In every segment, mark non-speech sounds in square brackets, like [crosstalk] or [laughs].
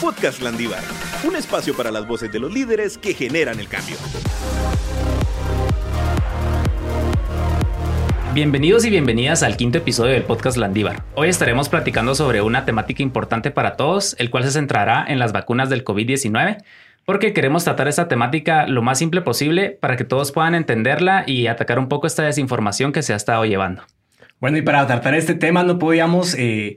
Podcast Landívar, un espacio para las voces de los líderes que generan el cambio. Bienvenidos y bienvenidas al quinto episodio del podcast Landívar. Hoy estaremos platicando sobre una temática importante para todos, el cual se centrará en las vacunas del COVID-19, porque queremos tratar esta temática lo más simple posible para que todos puedan entenderla y atacar un poco esta desinformación que se ha estado llevando. Bueno, y para tratar este tema no podíamos eh,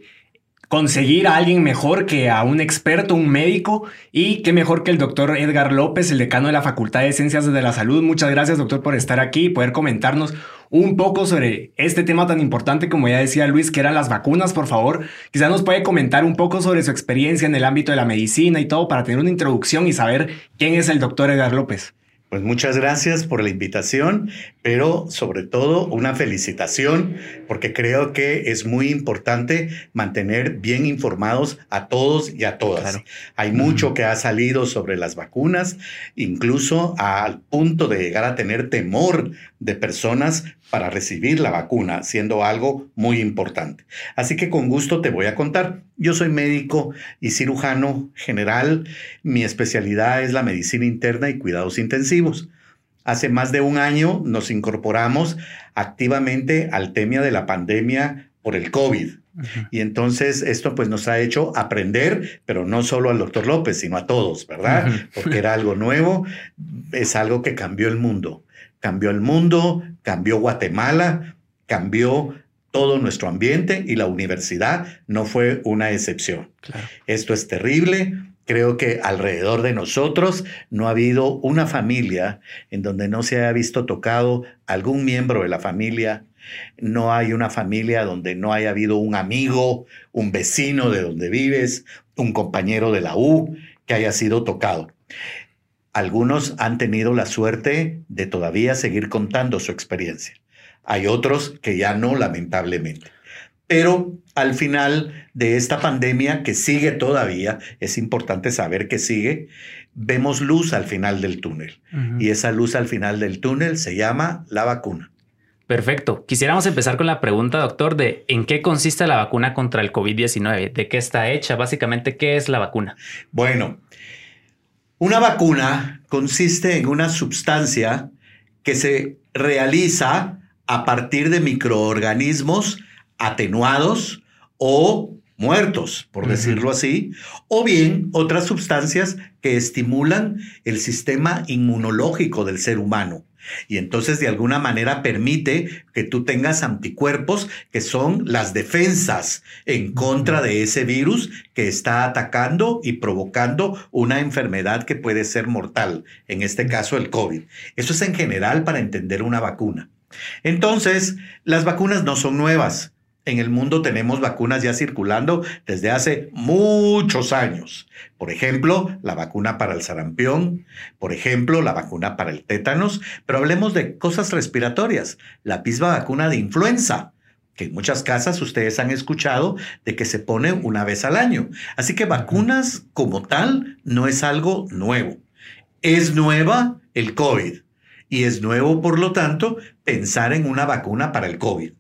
conseguir a alguien mejor que a un experto, un médico, y qué mejor que el doctor Edgar López, el decano de la Facultad de Ciencias de la Salud. Muchas gracias, doctor, por estar aquí y poder comentarnos un poco sobre este tema tan importante como ya decía Luis, que eran las vacunas, por favor. Quizás nos puede comentar un poco sobre su experiencia en el ámbito de la medicina y todo para tener una introducción y saber quién es el doctor Edgar López. Pues muchas gracias por la invitación, pero sobre todo una felicitación, porque creo que es muy importante mantener bien informados a todos y a todas. Hay mucho que ha salido sobre las vacunas, incluso al punto de llegar a tener temor de personas para recibir la vacuna, siendo algo muy importante. Así que con gusto te voy a contar. Yo soy médico y cirujano general. Mi especialidad es la medicina interna y cuidados intensivos. Hace más de un año nos incorporamos activamente al tema de la pandemia por el COVID. Y entonces esto pues nos ha hecho aprender, pero no solo al doctor López, sino a todos, ¿verdad? Porque era algo nuevo, es algo que cambió el mundo cambió el mundo, cambió Guatemala, cambió todo nuestro ambiente y la universidad no fue una excepción. Esto es terrible. Creo que alrededor de nosotros no ha habido una familia en donde no se haya visto tocado algún miembro de la familia. No hay una familia donde no haya habido un amigo, un vecino de donde vives, un compañero de la U que haya sido tocado. Algunos han tenido la suerte de todavía seguir contando su experiencia. Hay otros que ya no, lamentablemente. Pero al final de esta pandemia que sigue todavía, es importante saber que sigue, vemos luz al final del túnel. Y esa luz al final del túnel se llama la vacuna. Perfecto. Quisiéramos empezar con la pregunta, doctor, de en qué consiste la vacuna contra el COVID-19, de qué está hecha, básicamente, ¿qué es la vacuna? Bueno, una vacuna consiste en una sustancia que se realiza a partir de microorganismos atenuados o muertos, por decirlo así, o bien otras sustancias que estimulan el sistema inmunológico del ser humano. Y entonces de alguna manera permite que tú tengas anticuerpos que son las defensas en contra de ese virus que está atacando y provocando una enfermedad que puede ser mortal, en este caso el COVID. Eso es en general para entender una vacuna. Entonces, las vacunas no son nuevas. En el mundo tenemos vacunas ya circulando desde hace muchos años. Por ejemplo, la vacuna para el sarampión, por ejemplo, la vacuna para el tétanos, pero hablemos de cosas respiratorias, la misma vacuna de influenza, que en muchas casas ustedes han escuchado de que se pone una vez al año. Así que vacunas como tal no es algo nuevo. Es nueva el COVID y es nuevo, por lo tanto, pensar en una vacuna para el COVID.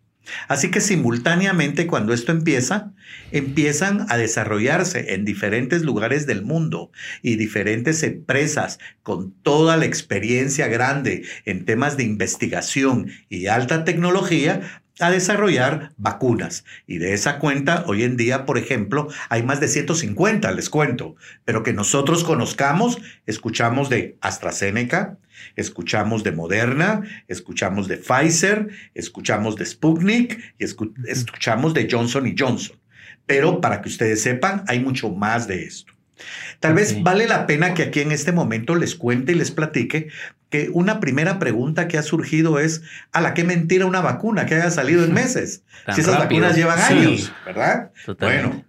Así que simultáneamente cuando esto empieza, empiezan a desarrollarse en diferentes lugares del mundo y diferentes empresas con toda la experiencia grande en temas de investigación y alta tecnología a desarrollar vacunas. Y de esa cuenta, hoy en día, por ejemplo, hay más de 150, les cuento, pero que nosotros conozcamos, escuchamos de AstraZeneca, escuchamos de Moderna, escuchamos de Pfizer, escuchamos de Sputnik y escuchamos de Johnson y Johnson. Pero para que ustedes sepan, hay mucho más de esto. Tal vez vale la pena que aquí en este momento les cuente y les platique que una primera pregunta que ha surgido es, ¿a la qué mentira una vacuna que haya salido en [laughs] meses? si esas vacunas llevan años, ¿verdad? Bueno,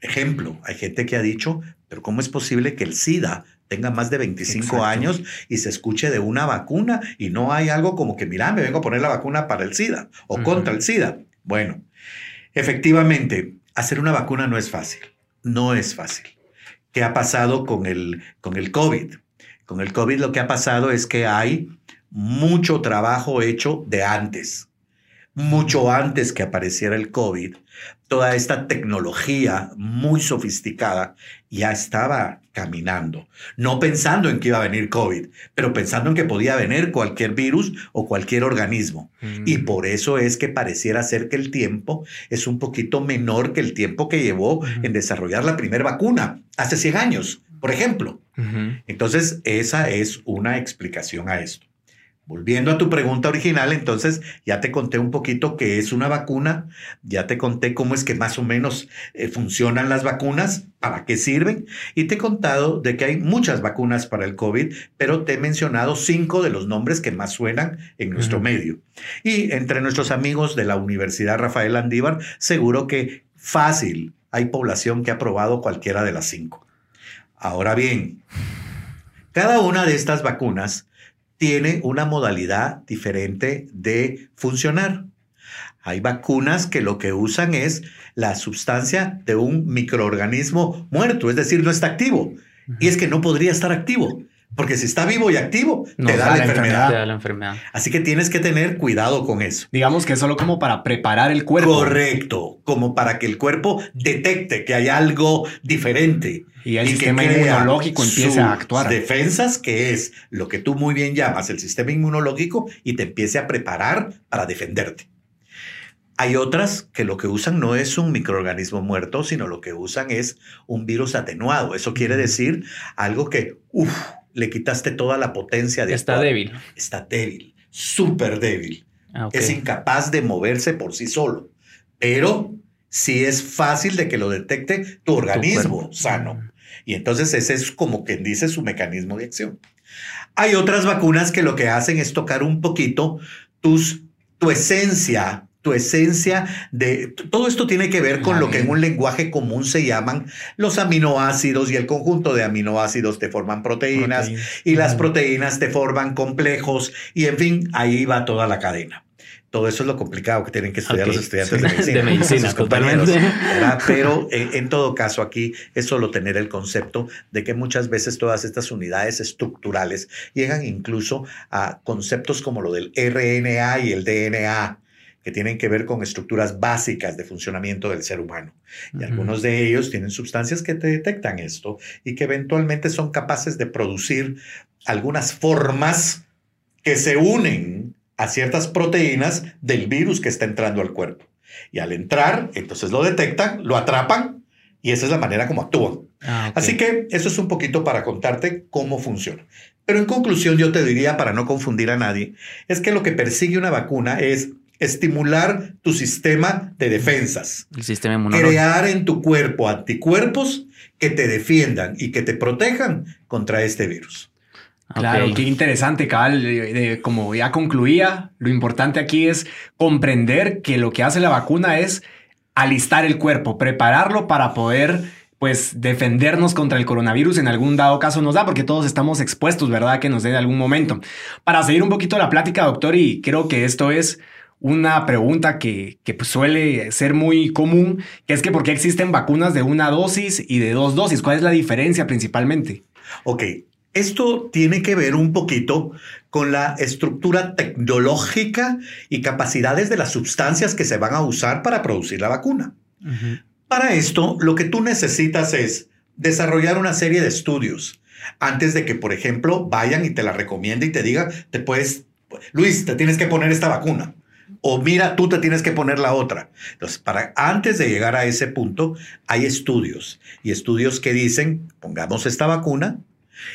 ejemplo, hay gente que ha dicho, pero ¿cómo es posible que el SIDA tenga más de 25 años y se escuche de una vacuna y no hay algo como que, mira, me vengo a poner la vacuna para el SIDA o contra el SIDA? Bueno, efectivamente, hacer una vacuna no es fácil, no es fácil. ¿Qué ha pasado con el, con el COVID? Con el COVID lo que ha pasado es que hay mucho trabajo hecho de antes. mucho antes que apareciera el COVID, toda esta tecnología muy sofisticada ya estaba caminando, no pensando en que iba a venir COVID, pero pensando en que podía venir cualquier virus o cualquier organismo. Y mm. por eso es que pareciera ser que el tiempo es un poquito menor que el tiempo que llevó en desarrollar la primera vacuna, hace 100 años, por ejemplo. Entonces, esa es una explicación a esto. Volviendo a tu pregunta original, entonces ya te conté un poquito qué es una vacuna, ya te conté cómo es que más o menos eh, funcionan las vacunas, para qué sirven, y te he contado de que hay muchas vacunas para el COVID, pero te he mencionado cinco de los nombres que más suenan en nuestro medio. Y entre nuestros amigos de la Universidad Rafael Andívar, seguro que fácil hay población que ha probado cualquiera de las cinco. Ahora bien, cada una de estas vacunas tiene una modalidad diferente de funcionar. Hay vacunas que lo que usan es la sustancia de un microorganismo muerto, es decir, no está activo. Y es que no podría estar activo. Porque si está vivo y activo, te, da la, enfermedad. la enfermedad. Así que tienes que tener cuidado con eso. Digamos que es solo como para preparar el cuerpo. Correcto, como para que el cuerpo detecte que hay algo diferente. Y el sistema inmunológico empiece a actuar. Defensas, que es lo que tú muy bien llamas el sistema inmunológico, y te empiece a preparar para defenderte. Hay otras que lo que usan no es un microorganismo muerto, sino lo que usan es un virus atenuado. Eso quiere decir algo que, uff, le quitaste toda la potencia de... Está débil. Está débil, súper débil. Ah, es incapaz de moverse por sí solo, pero sí es fácil de que lo detecte tu organismo sano. Y entonces ese es como quien dice su mecanismo de acción. Hay otras vacunas que lo que hacen es tocar un poquito tus, tu esencia tu esencia de... Todo esto tiene que ver con lo que en un lenguaje común se llaman los aminoácidos y el conjunto de aminoácidos te forman proteínas y las proteínas te forman complejos y en fin, ahí va toda la cadena. Todo eso es lo complicado que tienen que estudiar los estudiantes de medicina. [laughs] De medicina, totalmente. [laughs] Pero en, en, todo caso aquí es solo tener el concepto de que muchas veces todas estas unidades estructurales llegan incluso a conceptos como lo del RNA y el DNA que tienen que ver con estructuras básicas de funcionamiento del ser humano. Y algunos de ellos tienen sustancias que te detectan esto y que eventualmente son capaces de producir algunas formas que se unen a ciertas proteínas del virus que está entrando al cuerpo. Y al entrar, entonces lo detectan, lo atrapan y esa es la manera como actúan. Ah, Así que eso es un poquito para contarte cómo funciona. Pero en conclusión yo te diría, para no confundir a nadie, es que lo que persigue una vacuna es estimular tu sistema de defensas. El sistema inmunológico. Crear en tu cuerpo anticuerpos que te defiendan y que te protejan contra este virus. Claro, qué interesante, Cabal. como ya concluía, lo importante aquí es comprender que lo que hace la vacuna es alistar el cuerpo, prepararlo para poder pues defendernos contra el coronavirus en algún dado caso nos da, porque todos estamos expuestos, ¿verdad? Que nos dé en algún momento. Para seguir un poquito la plática, doctor, y creo que esto es una pregunta que, pues, suele ser muy común, que es que ¿por qué existen vacunas de una dosis y de dos dosis? ¿Cuál es la diferencia principalmente? Ok, esto tiene que ver un poquito con la estructura tecnológica y capacidades de las sustancias que se van a usar para producir la vacuna. Para esto, lo que tú necesitas es desarrollar una serie de estudios antes de que, por ejemplo, vayan y te la recomiende y te diga, te puedes, Luis, te tienes que poner esta vacuna o mira, tú te tienes que poner la otra. Entonces, para, antes de llegar a ese punto, hay estudios y estudios que dicen, pongamos esta vacuna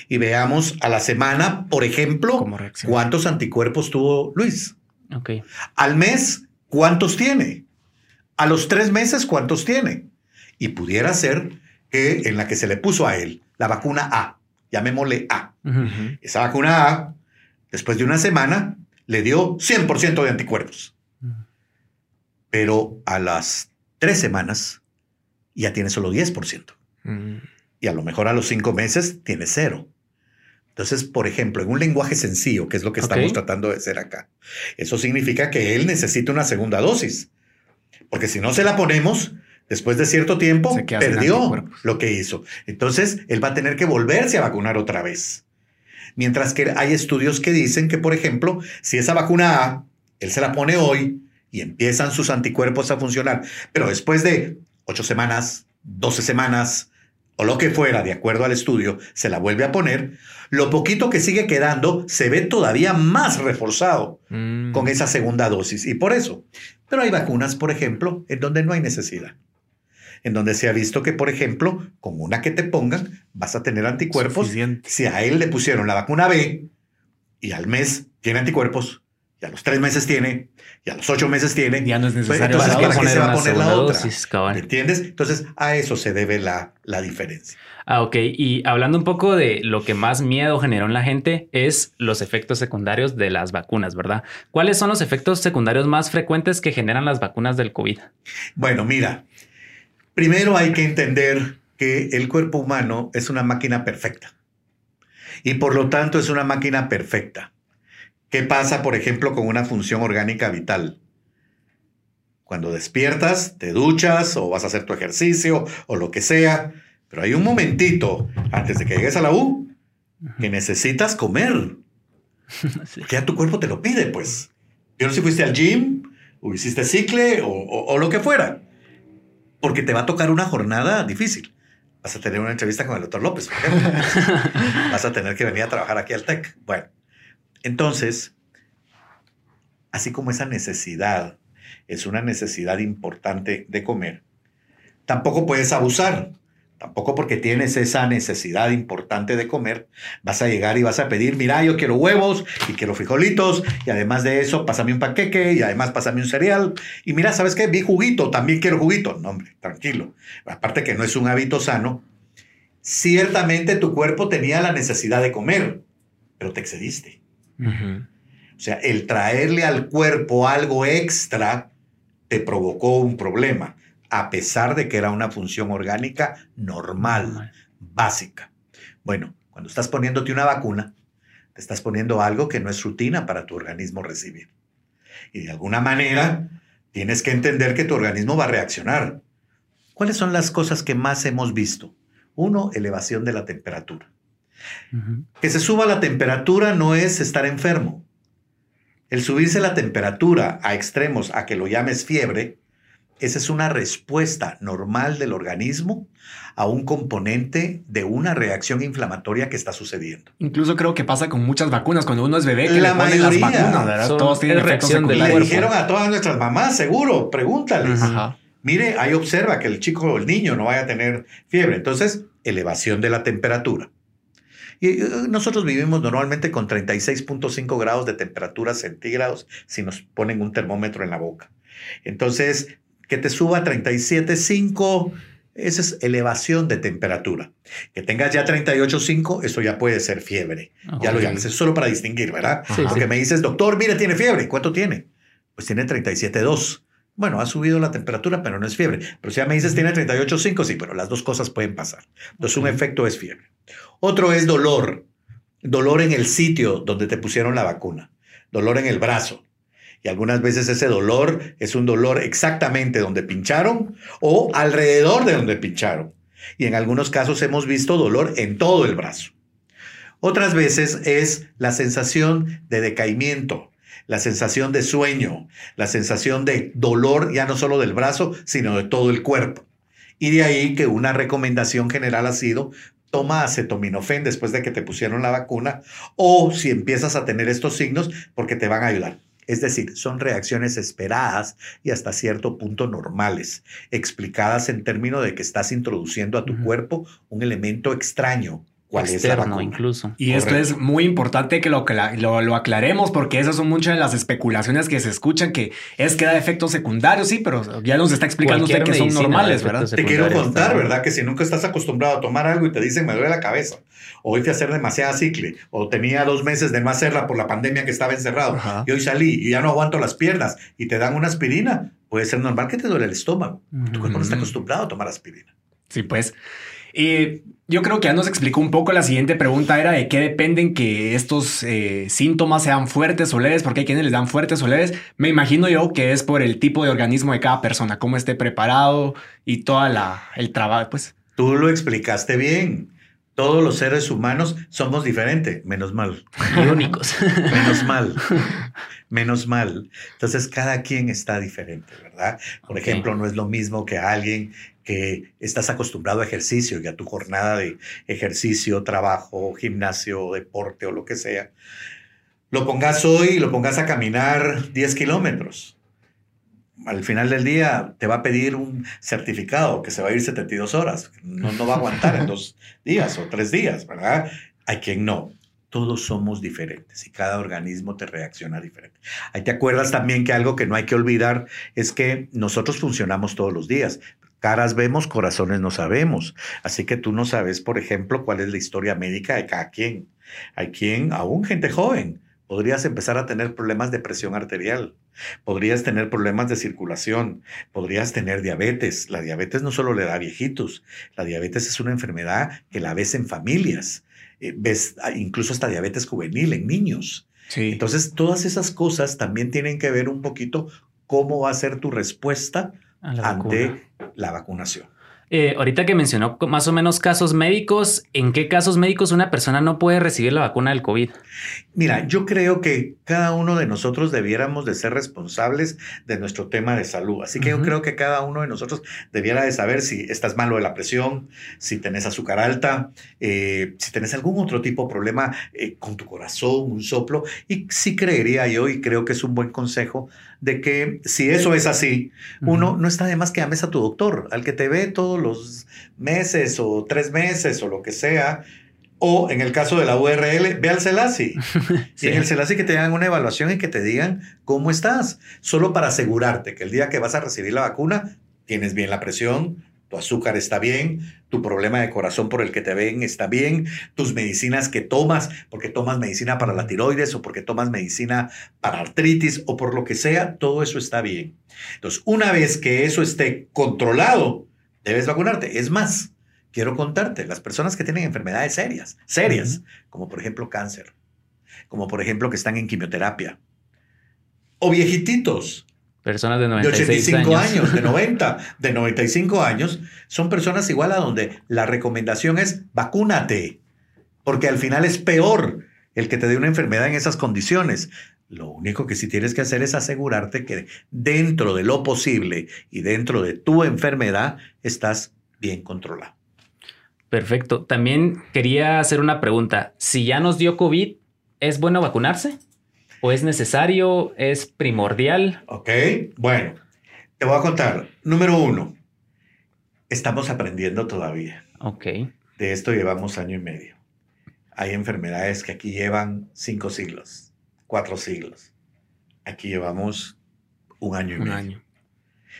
y veamos a la semana, por ejemplo, cuántos anticuerpos tuvo Luis. Okay. Al mes, ¿cuántos tiene? A los tres meses, ¿cuántos tiene? Y pudiera ser que en la que se le puso a él la vacuna A, llamémosle A. Esa vacuna A, después de una semana, le dio 100% de anticuerpos. Pero a las tres semanas ya tiene solo 10%. Y a lo mejor a los cinco meses tiene cero. Entonces, por ejemplo, en un lenguaje sencillo, que es lo que estamos tratando de hacer acá, eso significa que él necesita una segunda dosis. Porque si no se la ponemos, después de cierto tiempo, perdió lo que hizo. Entonces, él va a tener que volverse a vacunar otra vez. Mientras que hay estudios que dicen que, por ejemplo, si esa vacuna A, él se la pone hoy y empiezan sus anticuerpos a funcionar, pero después de ocho semanas, 12 semanas o lo que fuera, de acuerdo al estudio, se la vuelve a poner, lo poquito que sigue quedando se ve todavía más reforzado Mm. con esa segunda dosis. Y por eso. Pero hay vacunas, por ejemplo, en donde no hay necesidad. En donde se ha visto que, por ejemplo, con una que te pongan, vas a tener anticuerpos. Suficiente. Si a él le pusieron la vacuna B y al mes tiene anticuerpos, y a los tres meses tiene, y a los ocho meses tiene, Ya no es necesario entonces, ¿para qué se va a poner la otra? dosis, cabal. ¿Me entiendes? Entonces, a eso se debe la, la diferencia. Ah, ok. Y hablando un poco de lo que más miedo generó en la gente es los efectos secundarios de las vacunas, ¿verdad? ¿Cuáles son los efectos secundarios más frecuentes que generan las vacunas del COVID? Bueno, mira, primero hay que entender que el cuerpo humano es una máquina perfecta y por lo tanto es una máquina perfecta. ¿Qué pasa, por ejemplo, con una función orgánica vital? Cuando despiertas, te duchas o vas a hacer tu ejercicio o lo que sea, pero hay un momentito antes de que llegues a la U que necesitas comer. [laughs] Porque ya tu cuerpo te lo pide, pues. Yo no sé si fuiste al gym, o hiciste cicle, o, o- o lo que fuera. Porque te va a tocar una jornada difícil. Vas a tener una entrevista con el doctor López, por ejemplo. [laughs] Vas a tener que venir a trabajar aquí al TEC. Bueno, entonces, así como esa necesidad es una necesidad importante de comer, tampoco puedes abusar. Tampoco porque tienes esa necesidad importante de comer, vas a llegar y vas a pedir, mira, yo quiero huevos y quiero frijolitos y además de eso, pásame un paqueque y además pásame un cereal. Y mira, ¿sabes qué? Vi juguito, también quiero juguito. No, hombre, tranquilo. Aparte que no es un hábito sano, ciertamente tu cuerpo tenía la necesidad de comer, pero te excediste. O sea, el traerle al cuerpo algo extra te provocó un problema, a pesar de que era una función orgánica normal, básica. Bueno, cuando estás poniéndote una vacuna, te estás poniendo algo que no es rutina para tu organismo recibir. Y de alguna manera tienes que entender que tu organismo va a reaccionar. ¿Cuáles son las cosas que más hemos visto? Uno, elevación de la temperatura. Que se suba la temperatura no es estar enfermo. El subirse la temperatura a extremos, a que lo llames fiebre, esa es una respuesta normal del organismo a un componente de una reacción inflamatoria que está sucediendo. Incluso creo que pasa con muchas vacunas. Cuando uno es bebé, que La le ponen mayoría las vacunas, Todos tienen reacción del Le dijeron a todas nuestras mamás, seguro, pregúntales. Ajá. Mire, ahí observa que el chico o el niño no vaya a tener fiebre. Entonces, elevación de la temperatura. Y eh, nosotros vivimos normalmente con 36.5 grados de temperatura centígrados si nos ponen un termómetro en la boca. Entonces, que te suba a 37.5, esa es elevación de temperatura. Que tengas ya 38.5, eso ya puede ser fiebre. Ya lo llamas. Es solo para distinguir, ¿verdad? Sí, Porque sí. me dices, doctor, mire, tiene fiebre. ¿Cuánto tiene? Pues tiene 37.2. Bueno, ha subido la temperatura, pero no es fiebre. Pero si ya me dices, tiene 38.5, sí, pero las dos cosas pueden pasar. Entonces, un efecto es fiebre. Otro es dolor. Dolor en el sitio donde te pusieron la vacuna. Dolor en el brazo. Y algunas veces ese dolor es un dolor exactamente donde pincharon o alrededor de donde pincharon. Y en algunos casos hemos visto dolor en todo el brazo. Otras veces es la sensación de decaimiento, la sensación de sueño, la sensación de dolor ya no solo del brazo, sino de todo el cuerpo. Y de ahí que una recomendación general ha sido toma acetaminofén después de que te pusieron la vacuna o si empiezas a tener estos signos porque te van a ayudar. Es decir, son reacciones esperadas y hasta cierto punto normales, explicadas en términos de que estás introduciendo a tu cuerpo un elemento extraño. ¿Cuál es la Externo, vacuna? incluso. Y esto es muy importante que lo, lo, lo aclaremos porque esas son muchas de las especulaciones que se escuchan que es que da efectos secundarios, sí, pero ya nos está explicando usted que son normales, da ¿verdad? Te quiero contar, ¿verdad? ¿verdad? Que si nunca estás acostumbrado a tomar algo y te dicen me duele la cabeza, o hoy fui a hacer demasiada cicle, o tenía dos meses de no hacerla por la pandemia que estaba encerrado, Ajá. y hoy salí y ya no aguanto las piernas y te dan una aspirina, puede ser normal que te duele el estómago. Tu cuerpo no está acostumbrado a tomar aspirina. Sí, pues. Y yo creo que ya nos explicó un poco. La siguiente pregunta era de qué dependen que estos eh, síntomas sean fuertes o leves, porque hay quienes les dan fuertes o leves. Me imagino yo que es por el tipo de organismo de cada persona, cómo esté preparado y toda la el trabajo, pues. Tú lo explicaste bien. Todos los seres humanos somos diferentes, menos mal. Y únicos. [laughs] Menos mal. Menos mal. Entonces, cada quien está diferente, ¿verdad? Por ejemplo, no es lo mismo que alguien que estás acostumbrado a ejercicio y a tu jornada de ejercicio, trabajo, gimnasio, deporte o lo que sea, lo pongas hoy y lo pongas a caminar 10 kilómetros. Al final del día te va a pedir un certificado que se va a ir 72 horas. No, no va a aguantar en [laughs] dos días o tres días, ¿verdad? Hay quien no. Todos somos diferentes y cada organismo te reacciona diferente. Ahí te acuerdas también que algo que no hay que olvidar es que nosotros funcionamos todos los días. Caras vemos, corazones no sabemos. Así que tú no sabes, por ejemplo, cuál es la historia médica de cada quien. Hay quien, aún gente joven, podrías empezar a tener problemas de presión arterial, podrías tener problemas de circulación, podrías tener diabetes. La diabetes no solo le da a viejitos, la diabetes es una enfermedad que la ves en familias, Eh, ves incluso hasta diabetes juvenil en niños. Sí. Entonces, todas esas cosas también tienen que ver un poquito cómo va a ser tu respuesta la ante vacuna. la vacunación. Eh, ahorita que mencionó más o menos casos médicos, ¿en qué casos médicos una persona no puede recibir la vacuna del COVID? Mira, yo creo que cada uno de nosotros debiéramos de ser responsables de nuestro tema de salud. Así que yo creo que cada uno de nosotros debiera de saber si estás malo de la presión, si tenés azúcar alta, eh, si tenés algún otro tipo de problema eh, con tu corazón, un soplo. Y sí creería yo, y creo que es un buen consejo, de que si eso es así, uno no está de más que llames a tu doctor, al que te ve todos los meses o tres meses o lo que sea. O en el caso de la URL, ve al CELASI. Sí. [laughs] Y en el CELASI que te hagan una evaluación y que te digan cómo estás, solo para asegurarte que el día que vas a recibir la vacuna tienes bien la presión, tu azúcar está bien, tu problema de corazón por el que te ven está bien, tus medicinas que tomas, porque tomas medicina para la tiroides o porque tomas medicina para artritis o por lo que sea, todo eso está bien. Entonces, una vez que eso esté controlado, debes vacunarte. Es más, quiero contarte, las personas que tienen enfermedades serias, serias, como por ejemplo cáncer, como por ejemplo que están en quimioterapia, o viejititos Personas de de 96 85 años. años. de [laughs] 90, de 95 años, son personas igual a donde la recomendación es vacúnate, porque al final es peor el que te dé una enfermedad en esas condiciones. Lo único que sí tienes que hacer es asegurarte que dentro de lo posible y dentro de tu enfermedad estás bien controlado. Perfecto. También quería hacer una pregunta. Si ya nos dio COVID, ¿es bueno vacunarse? ¿O es necesario? ¿Es primordial? ¿Ok? Bueno, te voy a contar. Número uno, estamos aprendiendo todavía. Ok. De esto llevamos año y medio. Hay enfermedades que aquí llevan cinco siglos, cuatro siglos. Aquí llevamos un año y Un medio. año.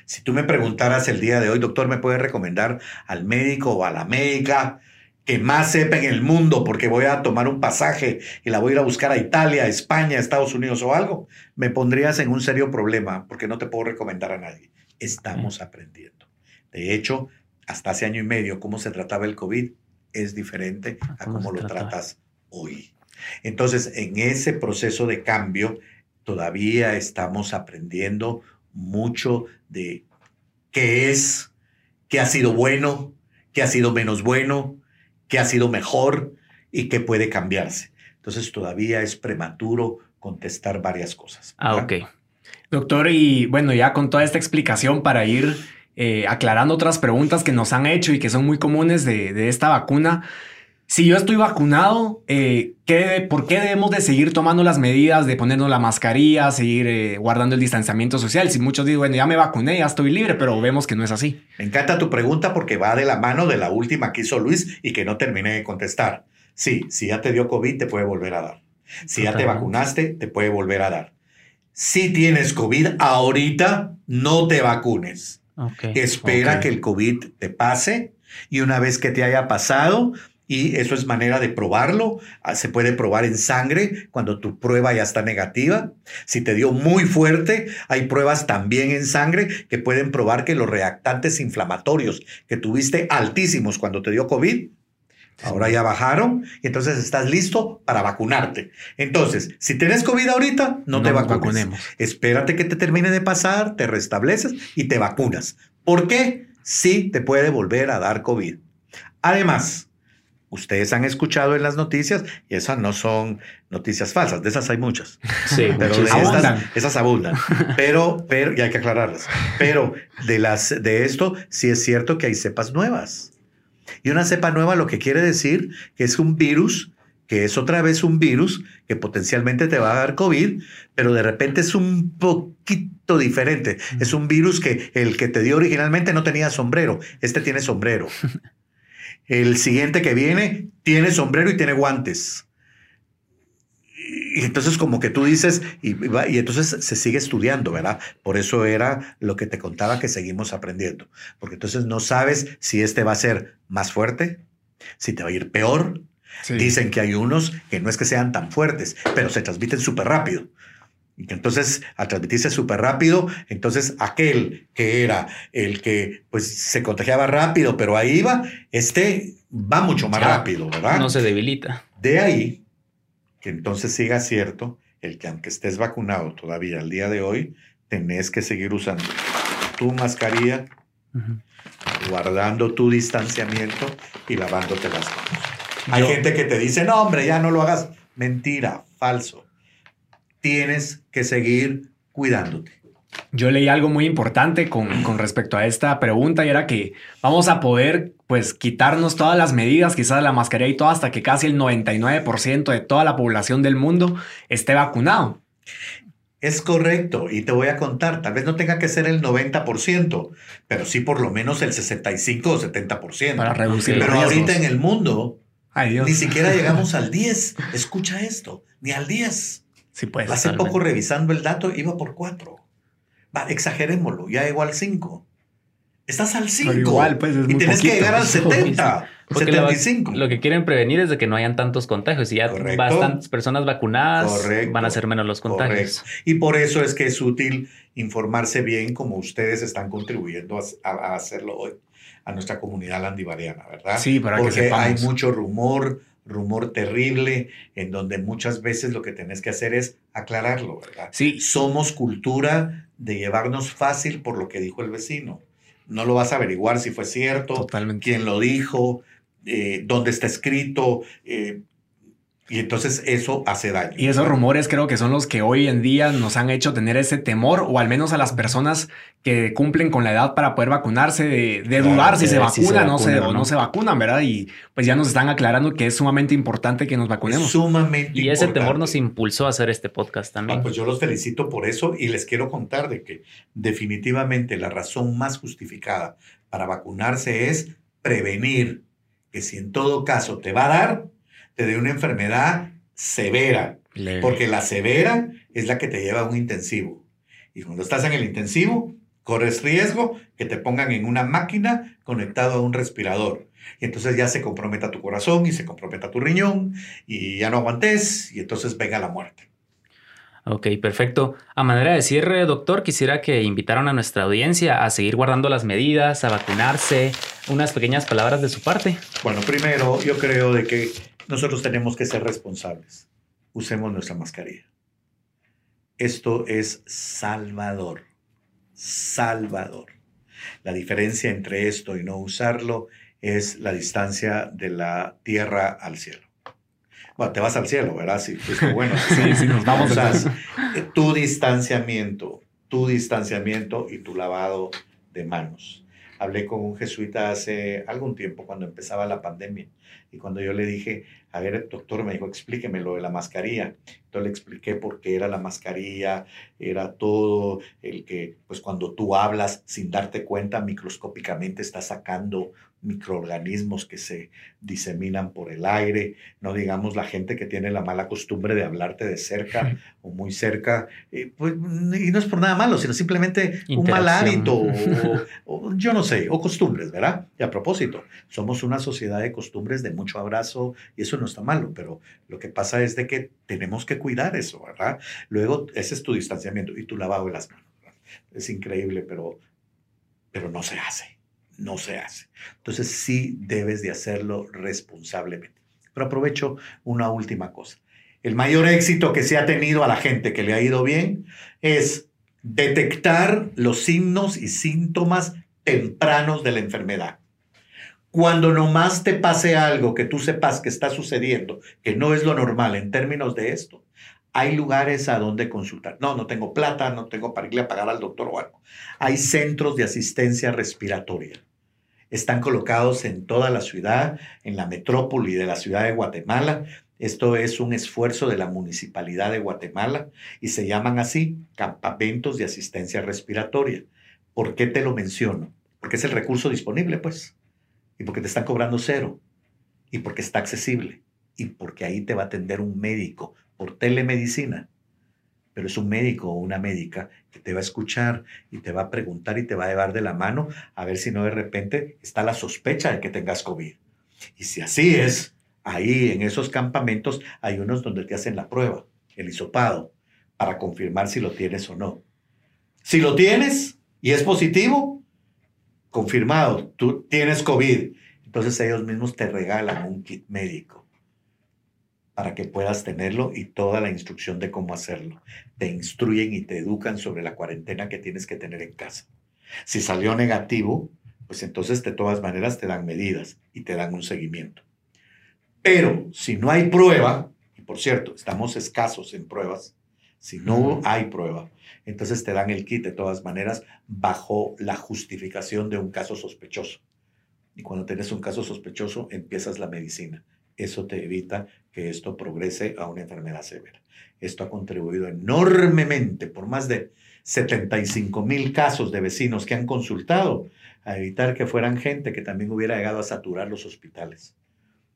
Si tú me preguntaras el día de hoy, doctor, ¿me puede recomendar al médico o a la médica que más sepa en el mundo porque voy a tomar un pasaje y la voy a ir a buscar a Italia, España, Estados Unidos o algo? Me pondrías en un serio problema porque no te puedo recomendar a nadie. Estamos aprendiendo. De hecho, hasta hace año y medio, cómo se trataba el COVID es diferente a ¿Cómo lo tratas hoy. Entonces, en ese proceso de cambio, todavía estamos aprendiendo mucho de qué es, qué ha sido bueno, qué ha sido menos bueno, qué ha sido mejor y qué puede cambiarse. Entonces, todavía es prematuro contestar varias cosas. Ah, ok. Doctor, y bueno, ya con toda esta explicación para ir eh, aclarando otras preguntas que nos han hecho y que son muy comunes de, de esta vacuna. Si yo estoy vacunado, eh, ¿qué- ¿por qué debemos de seguir tomando las medidas de ponernos la mascarilla, seguir eh, guardando el distanciamiento social? Si muchos dicen, bueno, ya me vacuné, ya estoy libre, pero vemos que no es así. Me encanta tu pregunta porque va de la mano de la última que hizo Luis y que no terminé de contestar. Sí, si ya te dio COVID, te puede volver a dar. Si ya te vacunaste, te puede volver a dar. Si tienes COVID ahorita, no te vacunes. Espera que el COVID te pase y una vez que te haya pasado, y eso es manera de probarlo, ah, se puede probar en sangre cuando tu prueba ya está negativa. Si te dio muy fuerte, hay pruebas también en sangre que pueden probar que los reactantes inflamatorios que tuviste altísimos cuando te dio COVID, ahora ya bajaron y entonces estás listo para vacunarte. Entonces, si tienes COVID ahorita, no, te nos vacunes. vacunemos. Espérate que te termine de pasar, te restableces y te vacunas. ¿Por qué? Sí te puede volver a dar COVID. Además, Ustedes han escuchado en las noticias y esas no son noticias falsas, de esas hay muchas. Sí, pero de estas, Abundan. esas abundan. Pero, pero, y hay que aclararlas. Pero de las de esto sí es cierto que hay cepas nuevas. Y una cepa nueva lo que quiere decir que es un virus, que es otra vez un virus que potencialmente te va a dar COVID, pero de repente es un poquito diferente. Es un virus que el que te dio originalmente no tenía sombrero. Este tiene sombrero. [laughs] El siguiente que viene tiene sombrero y tiene guantes. Y entonces como que tú dices, y, y entonces se sigue estudiando, ¿verdad? Por eso era lo que te contaba que seguimos aprendiendo. Porque entonces no sabes si este va a ser más fuerte, si te va a ir peor. Sí. Dicen que hay unos que no es que sean tan fuertes, pero se transmiten súper rápido. Entonces, al transmitirse súper rápido, entonces aquel que era el que pues se contagiaba rápido, pero ahí iba, este va mucho más Ya. rápido, ¿verdad? No se debilita. De ahí que entonces siga cierto el que aunque estés vacunado todavía al día de hoy, tenés que seguir usando tu mascarilla, guardando tu distanciamiento y lavándote las manos. Hay Yo- gente que te dice, no, hombre, ya no lo hagas. Mentira, falso. Tienes que seguir cuidándote. Yo leí algo muy importante con, con respecto a esta pregunta y era que vamos a poder pues quitarnos todas las medidas, quizás la mascarilla y todo, hasta que casi el 99% de toda la población del mundo esté vacunado. Es correcto, y te voy a contar, tal vez no tenga que ser el 90%, pero sí por lo menos el 65 o 70%. Para reducir pero riesgos. ahorita en el mundo Ay, Dios. ni siquiera llegamos [laughs] al 10. Escucha esto, ni al 10. Sí, pues. Hace totalmente. poco revisando el dato iba por 4. Va, exagerémoslo, ya llegó al 5. Estás al 5. igual, pues, es y muy tienes que llegar al 70, [laughs] Porque la- 75. lo que quieren prevenir es de que no hayan tantos contagios y ya Correcto. bastantes personas vacunadas Correcto. van a ser menos los contagios. Correcto. Y por eso es que es útil informarse bien como ustedes están contribuyendo a, a- a hacerlo hoy a nuestra comunidad landivariana, ¿verdad? Sí, para que Porque hay sepamos. mucho rumor, rumor terrible, en donde muchas veces lo que tenés que hacer es aclararlo, ¿verdad? Sí, Somos cultura de llevarnos fácil por lo que dijo el vecino. No lo vas a averiguar si fue cierto, totalmente. quién lo dijo, eh, dónde está escrito, eh, y entonces eso hace daño. Y esos rumores creo que son los que hoy en día nos han hecho tener ese temor, o al menos a las personas que cumplen con la edad para poder vacunarse, de, de Claro, dudar si de se ver si vacunan se no se, vacunan o no no. se vacunan, ¿verdad? Y pues ya nos están aclarando que es sumamente importante que nos Es vacunemos. sumamente Y ese temor nos impulsó a hacer este podcast también. Ah, pues yo los felicito por eso y les quiero contar de que definitivamente la razón más justificada para vacunarse es prevenir que si en todo caso te va a dar, te dé una enfermedad severa, Leve. porque la severa es la que te lleva a un intensivo. Y cuando estás en el intensivo, corres riesgo que te pongan en una máquina conectado a un respirador. Y entonces ya se comprometa tu corazón y se comprometa tu riñón y ya no aguantes y entonces venga la muerte. Ok, perfecto. A manera de cierre, doctor, quisiera que invitaran a nuestra audiencia a seguir guardando las medidas, a vacunarse, unas pequeñas palabras de su parte. Bueno, primero yo creo de que nosotros tenemos que ser responsables. Usemos nuestra mascarilla. Esto es salvador. Salvador. La diferencia entre esto y no usarlo es la distancia de la tierra al cielo. Bueno, te vas al cielo, ¿verdad? Sí, pues bueno. [laughs] Sí, sí, nos vamos Usas, entonces. eh, tu distanciamiento, tu distanciamiento y tu lavado de manos. Hablé con un jesuita hace algún tiempo cuando empezaba la pandemia y cuando yo le dije, a ver, doctor, me dijo, explíqueme lo de la mascarilla. Entonces le expliqué por qué era la mascarilla, era todo el que, pues cuando tú hablas sin darte cuenta, microscópicamente estás sacando microorganismos que se diseminan por el aire, no digamos la gente que tiene la mala costumbre de hablarte de cerca [laughs] o muy cerca, eh, pues, y no es por nada malo, sino simplemente un mal hábito [laughs] o, o yo no sé, o costumbres, ¿verdad? Y a propósito, somos una sociedad de costumbres de mucho abrazo y eso no está malo, pero lo que pasa es de que tenemos que cuidar eso, ¿verdad? Luego, ese es tu distanciamiento y tu lavado de las manos. ¿verdad? Es increíble, pero, pero no se hace, no se hace. Entonces sí debes de hacerlo responsablemente. Pero aprovecho una última cosa. El mayor éxito que se ha tenido a la gente que le ha ido bien es detectar los signos y síntomas tempranos de la enfermedad. Cuando nomás te pase algo que tú sepas que está sucediendo, que no es lo normal en términos de esto, hay lugares a donde consultar. No, no tengo plata, no tengo para irle a pagar al doctor o algo. Hay centros de asistencia respiratoria. Están colocados en toda la ciudad, en la metrópoli de la ciudad de Guatemala. Esto es un esfuerzo de la Municipalidad de Guatemala y se llaman así campamentos de asistencia respiratoria. ¿Por qué te lo menciono? Porque es el recurso disponible, pues. Y porque te están cobrando cero. Y porque está accesible. Y porque ahí te va a atender un médico por telemedicina, pero es un médico o una médica que te va a escuchar y te va a preguntar y te va a llevar de la mano a ver si no de repente está la sospecha de que tengas COVID. Y si así es, ahí en esos campamentos hay unos donde te hacen la prueba, el hisopado, para confirmar si lo tienes o no. Si lo tienes y es positivo, confirmado, tú tienes COVID. Entonces ellos mismos te regalan un kit médico para que puedas tenerlo y toda la instrucción de cómo hacerlo. Te instruyen y te educan sobre la cuarentena que tienes que tener en casa. Si salió negativo, pues entonces de todas maneras te dan medidas y te dan un seguimiento. Pero si no hay prueba, y por cierto, estamos escasos en pruebas, si no hay prueba, entonces te dan el kit de todas maneras bajo la justificación de un caso sospechoso. Y cuando tienes un caso sospechoso, empiezas la medicina eso te evita que esto progrese a una enfermedad severa. Esto ha contribuido enormemente por más de 75 mil casos de vecinos que han consultado a evitar que fueran gente que también hubiera llegado a saturar los hospitales.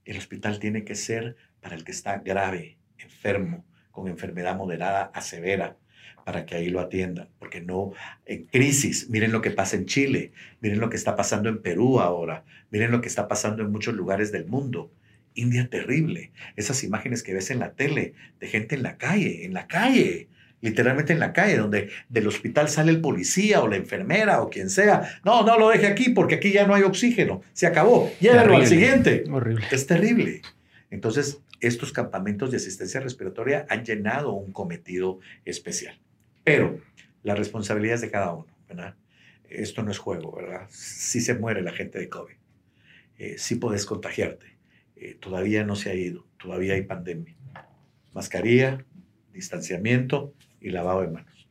El hospital tiene que ser para el que está grave, enfermo, con enfermedad moderada a severa, para que ahí lo atiendan, porque no en crisis. Miren lo que pasa en Chile, miren lo que está pasando en Perú ahora, miren lo que está pasando en muchos lugares del mundo. India terrible. Esas imágenes que ves en la tele de gente en la calle, en la calle, literalmente en la calle, donde del hospital sale el policía o la enfermera o quien sea. No, no lo deje aquí porque aquí ya no hay oxígeno. Se acabó. Llévalo al siguiente. Horrible. Es terrible. Entonces, estos campamentos de asistencia respiratoria han llenado un cometido especial. Pero la responsabilidad es de cada uno, ¿verdad? Esto no es juego, ¿verdad? Si se muere la gente de COVID, eh, sí puedes contagiarte eh, todavía no se ha ido, todavía hay pandemia. Mascarilla, distanciamiento y lavado de manos.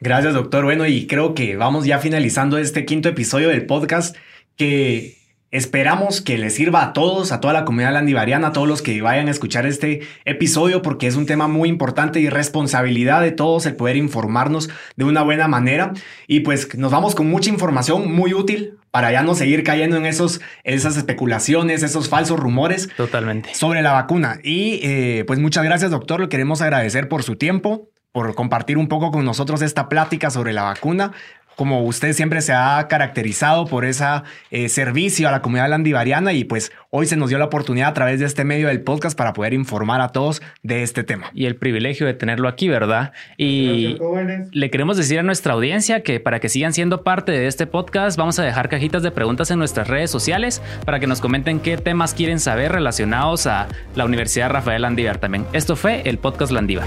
Gracias, doctor. Bueno, y creo que vamos ya finalizando este quinto episodio del podcast que Esperamos que les sirva a todos, a toda la comunidad landivariana, a todos los que vayan a escuchar este episodio, porque es un tema muy importante y responsabilidad de todos el poder informarnos de una buena manera. Y pues nos vamos con mucha información muy útil para ya no seguir cayendo en esos, esas especulaciones, esos falsos rumores. Totalmente. Sobre la vacuna. Y eh, pues muchas gracias, doctor. Le queremos agradecer por su tiempo por compartir un poco con nosotros esta plática sobre la vacuna como usted siempre se ha caracterizado por ese eh, servicio a la comunidad landivariana y pues hoy se nos dio la oportunidad a través de este medio del podcast para poder informar a todos de este tema. Y el privilegio de tenerlo aquí, ¿verdad? Y le queremos decir a nuestra audiencia que para que sigan siendo parte de este podcast vamos a dejar cajitas de preguntas en nuestras redes sociales para que nos comenten qué temas quieren saber relacionados a la Universidad Rafael Landívar también. Esto fue el podcast Landívar.